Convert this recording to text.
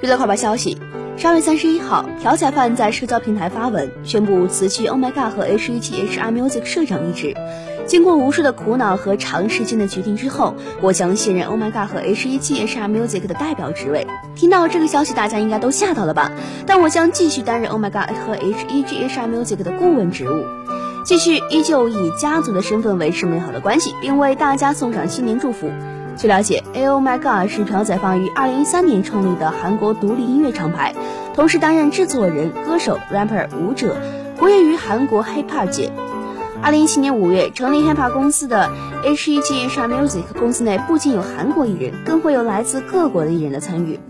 娱乐快报消息：十二月三十一号，朴彩范在社交平台发文宣布辞去 Oh My God 和 H.E.G H.R Music 社长一职。经过无数的苦恼和长时间的决定之后，我将卸任 Oh My God 和 H.E.G H.R Music 的代表职位。听到这个消息，大家应该都吓到了吧？但我将继续担任 Oh My God 和 H.E.G H.R Music 的顾问职务，继续依旧以家族的身份维持美好的关系，并为大家送上新年祝福。据了解，A.O. My God 是朴载范于2013年创立的韩国独立音乐厂牌，同时担任制作人、歌手、rapper、舞者，活跃于韩国 hip hop 界。2017年5月成立 hip hop 公司的 H.E.G H.R Music 公司内不仅有韩国艺人，更会有来自各国的艺人的参与。